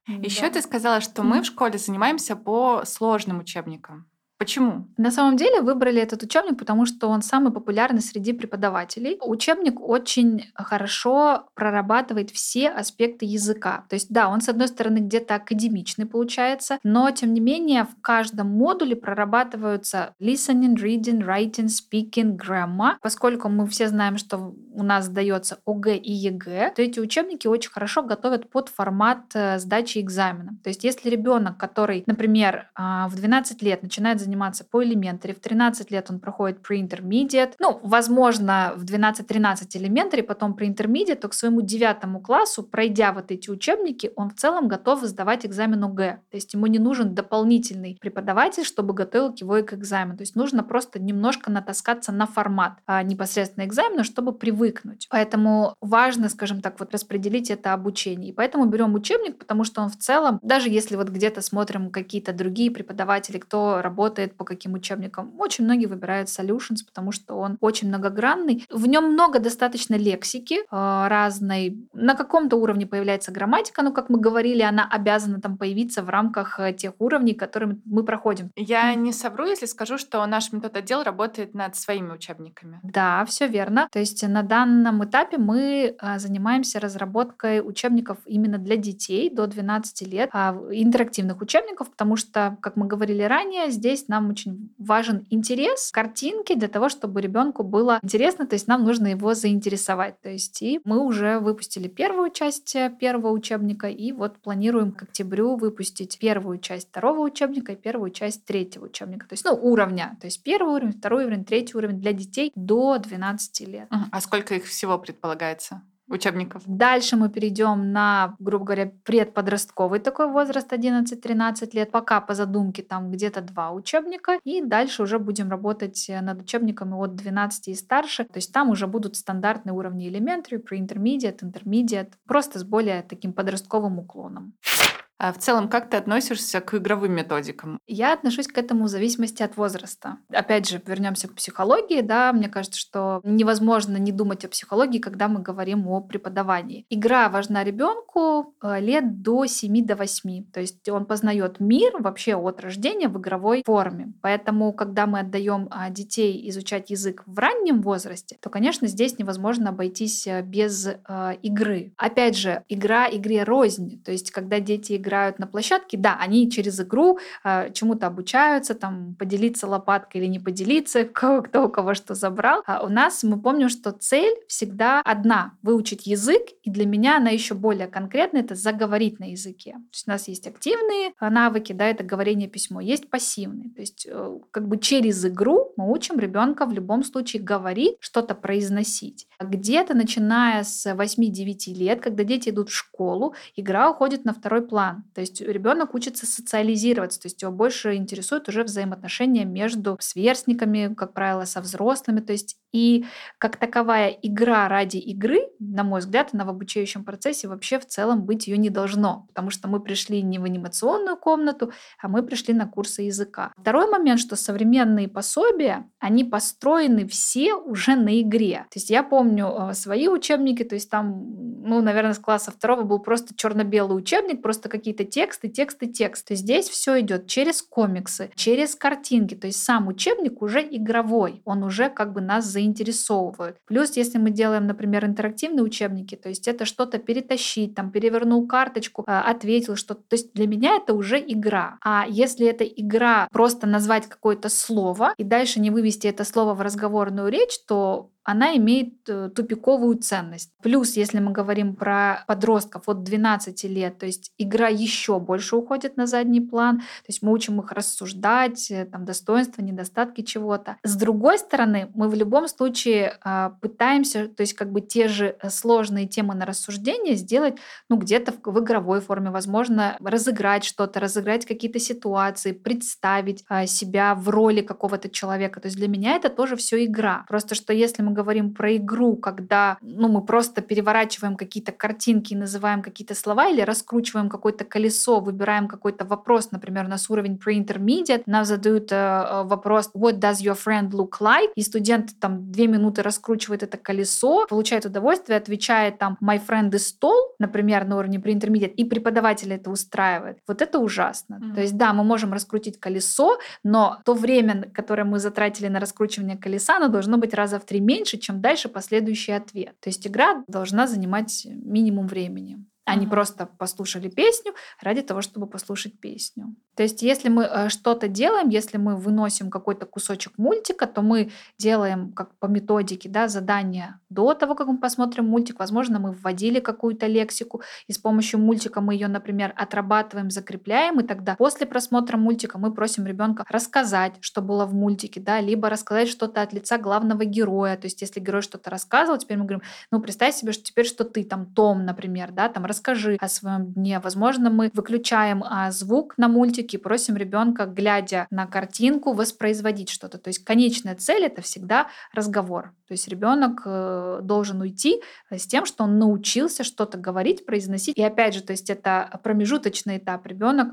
Еще да. ты сказала, что мы в школе занимаемся по сложным учебникам. Почему? На самом деле выбрали этот учебник, потому что он самый популярный среди преподавателей. Учебник очень хорошо прорабатывает все аспекты языка. То есть, да, он, с одной стороны, где-то академичный получается, но, тем не менее, в каждом модуле прорабатываются listening, reading, writing, speaking, grammar. Поскольку мы все знаем, что у нас дается ОГЭ и ЕГЭ, то эти учебники очень хорошо готовят под формат э, сдачи экзамена. То есть, если ребенок, который, например, а, в 12 лет начинает заниматься по elementary. В 13 лет он проходит pre-intermediate. Ну, возможно, в 12-13 elementary, потом pre-intermediate, то к своему девятому классу, пройдя вот эти учебники, он в целом готов сдавать экзамен ОГЭ. То есть ему не нужен дополнительный преподаватель, чтобы готовил его к экзамену. То есть нужно просто немножко натаскаться на формат а, непосредственно экзамена, чтобы привыкнуть. Поэтому важно, скажем так, вот распределить это обучение. И поэтому берем учебник, потому что он в целом, даже если вот где-то смотрим какие-то другие преподаватели, кто работает работает, по каким учебникам. Очень многие выбирают Solutions, потому что он очень многогранный. В нем много достаточно лексики э, разной. На каком-то уровне появляется грамматика, но, как мы говорили, она обязана там появиться в рамках э, тех уровней, которые мы проходим. Я не совру, если скажу, что наш метод отдел работает над своими учебниками. Да, все верно. То есть на данном этапе мы э, занимаемся разработкой учебников именно для детей до 12 лет, а, интерактивных учебников, потому что, как мы говорили ранее, здесь нам очень важен интерес картинки для того, чтобы ребенку было интересно, то есть нам нужно его заинтересовать. То есть и мы уже выпустили первую часть э, первого учебника, и вот планируем к октябрю выпустить первую часть второго учебника и первую часть третьего учебника. То есть, ну, уровня. То есть первый уровень, второй уровень, третий уровень для детей до 12 лет. А сколько их всего предполагается? Учебников. Дальше мы перейдем на, грубо говоря, предподростковый такой возраст 11-13 лет. Пока по задумке там где-то два учебника. И дальше уже будем работать э, над учебниками от 12 и старше. То есть там уже будут стандартные уровни elementary, pre-intermediate, intermediate. Просто с более таким подростковым уклоном. А в целом, как ты относишься к игровым методикам? Я отношусь к этому в зависимости от возраста. Опять же, вернемся к психологии. Да, мне кажется, что невозможно не думать о психологии, когда мы говорим о преподавании. Игра важна ребенку э, лет до 7 до 8. То есть он познает мир вообще от рождения в игровой форме. Поэтому, когда мы отдаем а, детей изучать язык в раннем возрасте, то, конечно, здесь невозможно обойтись э, без э, игры. Опять же, игра игре рознь. То есть, когда дети играют играют на площадке, да, они через игру э, чему-то обучаются, там, поделиться лопаткой или не поделиться, кто, кто у кого что забрал. А у нас мы помним, что цель всегда одна — выучить язык, и для меня она еще более конкретная — это заговорить на языке. То есть у нас есть активные навыки, да, это говорение письмо, есть пассивные. То есть э, как бы через игру мы учим ребенка в любом случае говорить, что-то произносить. Где-то начиная с 8-9 лет, когда дети идут в школу, игра уходит на второй план. То есть ребенок учится социализироваться, то есть его больше интересует уже взаимоотношения между сверстниками, как правило, со взрослыми. То есть и как таковая игра ради игры, на мой взгляд, она в обучающем процессе вообще в целом быть ее не должно, потому что мы пришли не в анимационную комнату, а мы пришли на курсы языка. Второй момент, что современные пособия, они построены все уже на игре. То есть я помню э, свои учебники, то есть там, ну, наверное, с класса второго был просто черно-белый учебник, просто какие-то тексты, тексты, тексты. Здесь все идет через комиксы, через картинки, то есть сам учебник уже игровой, он уже как бы нас заинтересовывают. Плюс, если мы делаем, например, интерактивные учебники, то есть это что-то перетащить, там, перевернул карточку, а, ответил что-то. То есть для меня это уже игра. А если эта игра просто назвать какое-то слово и дальше не вывести это слово в разговорную речь, то она имеет э, тупиковую ценность. Плюс, если мы говорим про подростков от 12 лет, то есть игра еще больше уходит на задний план, то есть мы учим их рассуждать, э, там, достоинства, недостатки чего-то. С другой стороны, мы в любом случае э, пытаемся, то есть как бы те же э, сложные темы на рассуждение сделать, ну, где-то в, в игровой форме, возможно, разыграть что-то, разыграть какие-то ситуации, представить э, себя в роли какого-то человека. То есть для меня это тоже все игра. Просто что если мы говорим про игру, когда ну, мы просто переворачиваем какие-то картинки и называем какие-то слова или раскручиваем какое-то колесо, выбираем какой-то вопрос, например, у нас уровень pre-intermediate, нам задают э, э, вопрос «What does your friend look like?» и студент там две минуты раскручивает это колесо, получает удовольствие, отвечает там «My friend is tall», например, на уровне pre-intermediate, и преподаватель это устраивает. Вот это ужасно. Mm-hmm. То есть да, мы можем раскрутить колесо, но то время, которое мы затратили на раскручивание колеса, оно должно быть раза в три меньше, меньше, чем дальше последующий ответ. То есть игра должна занимать минимум времени. Они mm-hmm. просто послушали песню ради того, чтобы послушать песню. То есть, если мы э, что-то делаем, если мы выносим какой-то кусочек мультика, то мы делаем как по методике да, задания до того, как мы посмотрим мультик. Возможно, мы вводили какую-то лексику, и с помощью мультика мы ее, например, отрабатываем, закрепляем, и тогда после просмотра мультика мы просим ребенка рассказать, что было в мультике, да, либо рассказать что-то от лица главного героя. То есть, если герой что-то рассказывал, теперь мы говорим, ну, представь себе, что теперь что ты там, Том, например, да, там расскажи о своем дне. Возможно, мы выключаем а, звук на мультике, просим ребенка, глядя на картинку, воспроизводить что-то. То есть конечная цель это всегда разговор. То есть ребенок э, должен уйти с тем, что он научился что-то говорить, произносить. И опять же, то есть это промежуточный этап. Ребенок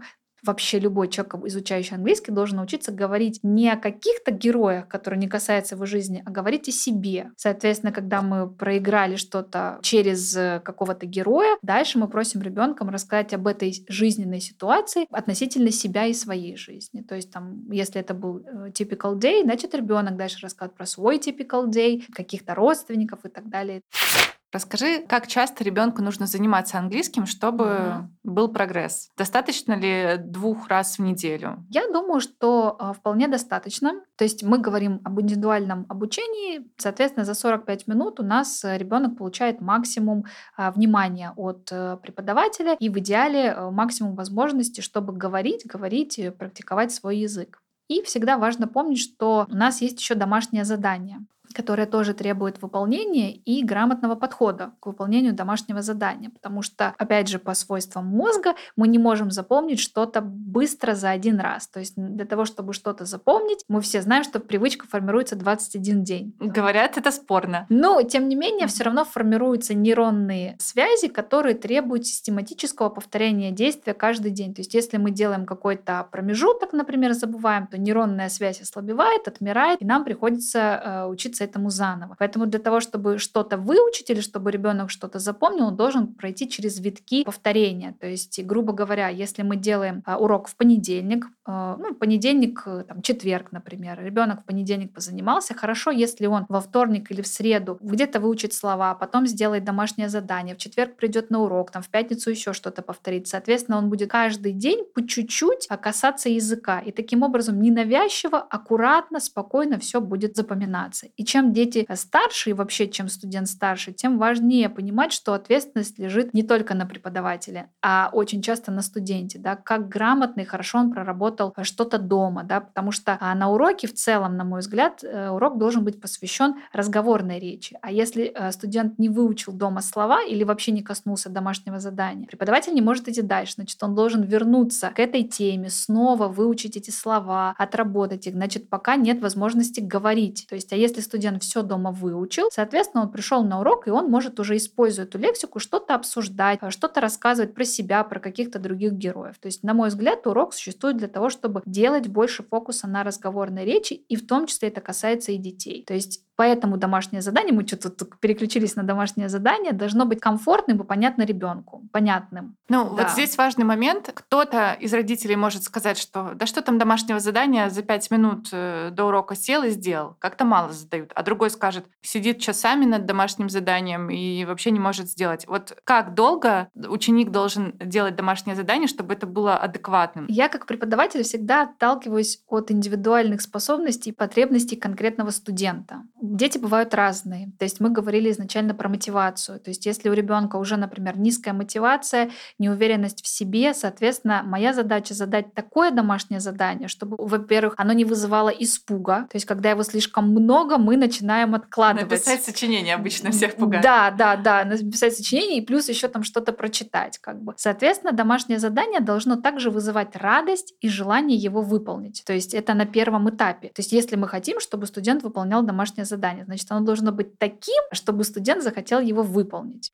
вообще любой человек, изучающий английский, должен научиться говорить не о каких-то героях, которые не касаются его жизни, а говорить о себе. Соответственно, когда мы проиграли что-то через э, какого-то героя, дальше мы просим ребенка рассказать об этой жизненной ситуации относительно себя и своей жизни. То есть там, если это был э, typical day, значит ребенок дальше рассказывает про свой typical day, каких-то родственников и так далее. Расскажи, как часто ребенку нужно заниматься английским, чтобы mm-hmm. был прогресс? Достаточно ли двух раз в неделю? Я думаю, что э, вполне достаточно. То есть мы говорим об индивидуальном обучении, соответственно, за 45 минут у нас э, ребенок получает максимум э, внимания от э, преподавателя и в идеале э, максимум возможностей, чтобы говорить, говорить, практиковать свой язык. И всегда важно помнить, что у нас есть еще домашнее задание которая тоже требует выполнения и грамотного подхода к выполнению домашнего задания. Потому что, опять же, по свойствам мозга мы не можем запомнить что-то быстро за один раз. То есть для того, чтобы что-то запомнить, мы все знаем, что привычка формируется 21 день. Говорят, это спорно. Но, тем не менее, все равно формируются нейронные связи, которые требуют систематического повторения действия каждый день. То есть если мы делаем какой-то промежуток, например, забываем, то нейронная связь ослабевает, отмирает, и нам приходится э, учиться этому заново. Поэтому для того, чтобы что-то выучить или чтобы ребенок что-то запомнил, он должен пройти через витки повторения. То есть, грубо говоря, если мы делаем а, урок в понедельник, ну, понедельник, э, там, четверг, например. Ребенок в понедельник позанимался. Хорошо, если он во вторник или в среду где-то выучит слова, потом сделает домашнее задание, в четверг придет на урок, там, в пятницу еще что-то повторит. Соответственно, он будет каждый день по чуть-чуть касаться языка. И таким образом ненавязчиво, аккуратно, спокойно все будет запоминаться. И чем дети старше, и вообще чем студент старше, тем важнее понимать, что ответственность лежит не только на преподавателе, а очень часто на студенте. Да, как грамотно и хорошо он проработал что-то дома. Да, потому что а, на уроке в целом, на мой взгляд, э, урок должен быть посвящен разговорной речи. А если э, студент не выучил дома слова или вообще не коснулся домашнего задания, преподаватель не может идти дальше. Значит, он должен вернуться к этой теме, снова выучить эти слова, отработать их. Значит, пока нет возможности говорить. То есть, а если студент все дома выучил, соответственно, он пришел на урок, и он может уже, используя эту лексику, что-то обсуждать, что-то рассказывать про себя, про каких-то других героев. То есть, на мой взгляд, урок существует для того, чтобы делать больше фокуса на разговорной речи, и в том числе это касается и детей. То есть Поэтому домашнее задание, мы что-то переключились на домашнее задание, должно быть комфортным и понятно ребенку, понятным. Ну, да. вот здесь важный момент. Кто-то из родителей может сказать, что да что там домашнего задания, за пять минут э, до урока сел и сделал. Как-то мало задают. А другой скажет, сидит часами над домашним заданием и вообще не может сделать. Вот как долго ученик должен делать домашнее задание, чтобы это было адекватным? Я как преподаватель всегда отталкиваюсь от индивидуальных способностей и потребностей конкретного студента Дети бывают разные. То есть мы говорили изначально про мотивацию. То есть если у ребенка уже, например, низкая мотивация, неуверенность в себе, соответственно, моя задача задать такое домашнее задание, чтобы, во-первых, оно не вызывало испуга. То есть когда его слишком много, мы начинаем откладывать. Написать сочинение обычно всех пугает. Да, да, да. Написать сочинение и плюс еще там что-то прочитать. Как бы. Соответственно, домашнее задание должно также вызывать радость и желание его выполнить. То есть это на первом этапе. То есть если мы хотим, чтобы студент выполнял домашнее задание, задание. Значит, оно должно быть таким, чтобы студент захотел его выполнить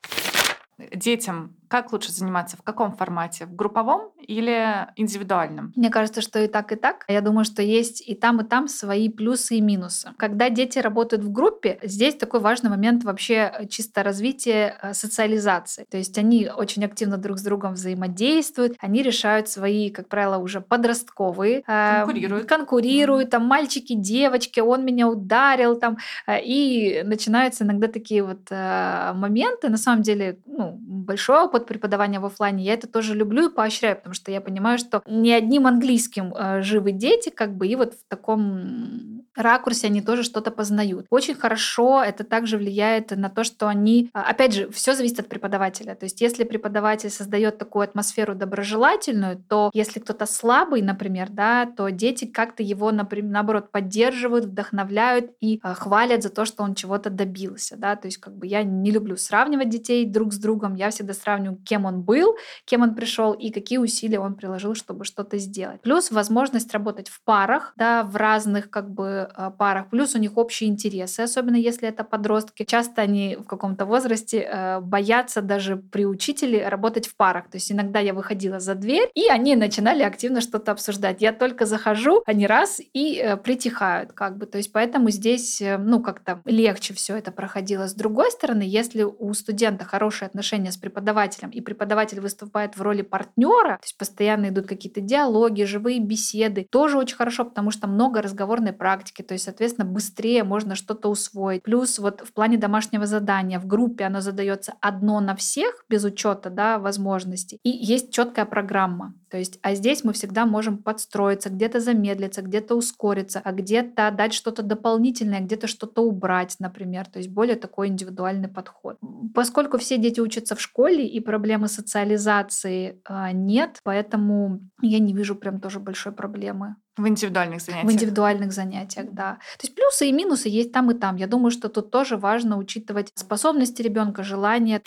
детям как лучше заниматься? В каком формате? В групповом или индивидуальном? Мне кажется, что и так, и так. Я думаю, что есть и там, и там свои плюсы и минусы. Когда дети работают в группе, здесь такой важный момент вообще э, чисто развития э, социализации. То есть они очень активно друг с другом взаимодействуют, они решают свои, как правило, уже подростковые. Э, конкурируют. Конкурируют, там мальчики, девочки, он меня ударил, там, и начинаются иногда такие вот моменты. На самом деле, ну, большой опыт преподавания в офлайне, я это тоже люблю и поощряю, потому что я понимаю, что не одним английским э, живы дети, как бы, и вот в таком ракурсе они тоже что-то познают. Очень хорошо это также влияет на то, что они, а, опять же, все зависит от преподавателя. То есть если преподаватель создает такую атмосферу доброжелательную, то если кто-то слабый, например, да, то дети как-то его, например, наоборот, поддерживают, вдохновляют и а, хвалят за то, что он чего-то добился, да, то есть как бы я не люблю сравнивать детей друг с другом, я всегда сравниваю, кем он был, кем он пришел и какие усилия он приложил, чтобы что-то сделать. Плюс возможность работать в парах, да, в разных как бы а, парах. Плюс у них общие интересы, особенно если это подростки. Часто они в каком-то возрасте э, боятся даже при учителе работать в парах. То есть иногда я выходила за дверь, и они начинали активно что-то обсуждать. Я только захожу, они раз и э, притихают как бы. То есть поэтому здесь, э, ну, как-то легче все это проходило. С другой стороны, если у студента хорошие отношения с преподавателем, и преподаватель выступает в роли партнера, то есть постоянно идут какие-то диалоги, живые беседы, тоже очень хорошо, потому что много разговорной практики, то есть, соответственно, быстрее можно что-то усвоить. Плюс вот в плане домашнего задания в группе оно задается одно на всех, без учета да, возможностей, и есть четкая программа. То есть, а здесь мы всегда можем подстроиться, где-то замедлиться, где-то ускориться, а где-то дать что-то дополнительное, где-то что-то убрать, например. То есть более такой индивидуальный подход. Поскольку все дети учатся в школе и проблемы социализации э, нет, поэтому я не вижу прям тоже большой проблемы. В индивидуальных занятиях. В индивидуальных занятиях, да. То есть плюсы и минусы есть там и там. Я думаю, что тут тоже важно учитывать способности ребенка, желания.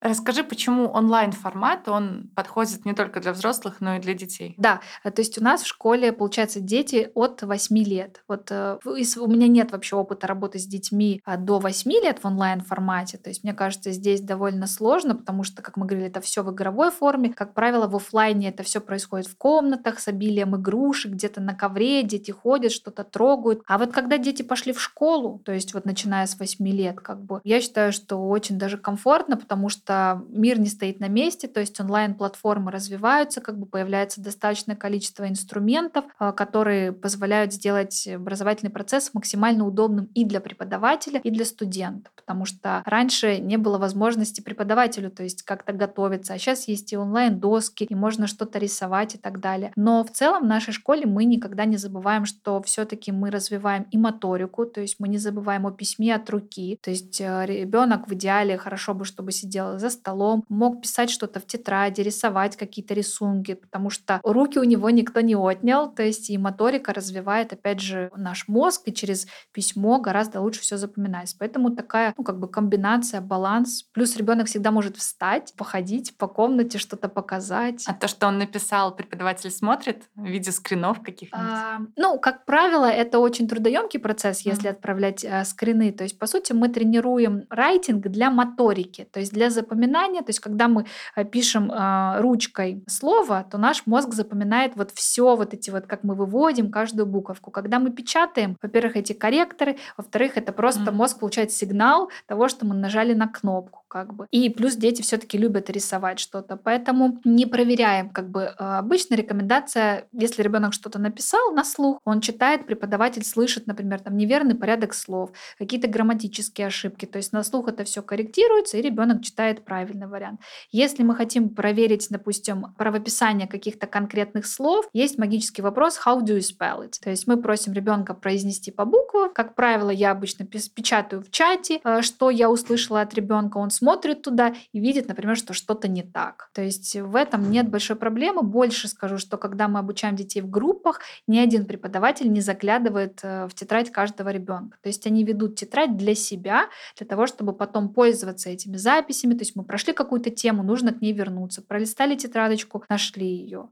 Расскажи, почему онлайн-формат, он подходит не только для взрослых, но и для детей? Да, э, то есть у нас в школе, получается, дети от 8 лет. Вот э, у меня нет вообще опыта работы с детьми а, до 8 лет в онлайн-формате. То есть мне кажется, здесь довольно сложно, потому что, как мы говорили, это все в игровой форме. Как правило, в офлайне это все происходит в комнатах с обилием игрушек, где-то на ковре, дети ходят, что-то трогают. А вот когда дети пошли в школу, то есть вот начиная с 8 лет, как бы, я считаю, что очень даже комфортно, потому что что мир не стоит на месте, то есть онлайн-платформы развиваются, как бы появляется достаточное количество инструментов, а, которые позволяют сделать образовательный процесс максимально удобным и для преподавателя, и для студента, потому что раньше не было возможности преподавателю, то есть как-то готовиться, а сейчас есть и онлайн-доски, и можно что-то рисовать и так далее. Но в целом в нашей школе мы никогда не забываем, что все-таки мы развиваем и моторику, то есть мы не забываем о письме от руки, то есть э, ребенок в идеале хорошо бы, чтобы сидел за столом, мог писать что-то в тетради, рисовать какие-то рисунки, потому что руки у него никто не отнял, то есть и моторика развивает, опять же, наш мозг, и через письмо гораздо лучше все запоминается. Поэтому такая, ну, как бы комбинация, баланс. Плюс ребенок всегда может встать, походить по комнате, что-то показать. А то, что он написал, преподаватель смотрит в виде скринов каких-нибудь? А, ну, как правило, это очень трудоемкий процесс, если mm. отправлять а, скрины. То есть, по сути, мы тренируем райтинг для моторики, то есть для запоминания. То есть, когда мы а, пишем а, ручкой слово, то наш мозг запоминает вот все вот эти вот, как мы выводим каждую буковку. Когда мы печатаем, во-первых, эти корректоры, во-вторых, это просто mm. мозг получает сигнал того, что мы нажали на кнопку как бы. И плюс дети все-таки любят рисовать что-то, поэтому не проверяем, как бы. А, обычно рекомендация, если ребенок что-то написал на слух, он читает, преподаватель слышит, например, там неверный порядок слов, какие-то грамматические ошибки, то есть на слух это все корректируется, и ребенок читает правильный вариант. Если мы хотим проверить, допустим, правописание каких-то конкретных слов, есть магический вопрос «How do you spell it?». То есть мы просим ребенка произнести по буквам. Как правило, я обычно печатаю в чате, э, что я услышала от ребенка, он смотрит туда и видит, например, что что-то не так. То есть в этом нет большой проблемы. Больше скажу, что когда мы обучаем детей в группах, ни один преподаватель не заглядывает э, в тетрадь каждого ребенка. То есть они ведут тетрадь для себя, для того, чтобы потом пользоваться этими записями. То есть мы прошли какую-то тему, нужно к ней вернуться. Пролистали тетрадочку, нашли ее.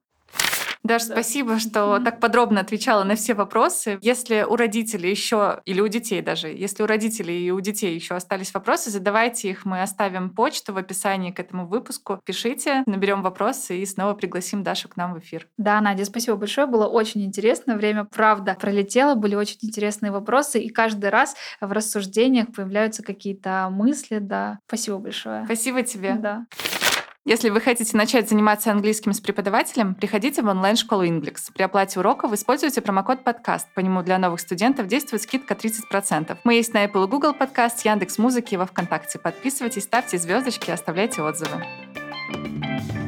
Даша, да. спасибо, что так подробно отвечала на все вопросы. Если у родителей еще, или у детей даже, если у родителей и у детей еще остались вопросы, задавайте их. Мы оставим почту в описании к этому выпуску. Пишите, наберем вопросы и снова пригласим Дашу к нам в эфир. Да, Надя, спасибо большое. Было очень интересно. Время, правда, пролетело. Были очень интересные вопросы. И каждый раз в рассуждениях появляются какие-то мысли. Да, спасибо большое. Спасибо тебе. Да. Если вы хотите начать заниматься английским с преподавателем, приходите в онлайн-школу Inglix. При оплате уроков используйте промокод подкаст. По нему для новых студентов действует скидка 30%. Мы есть на Apple и Google подкаст, Яндекс Музыки и во Вконтакте. Подписывайтесь, ставьте звездочки, оставляйте отзывы. thank you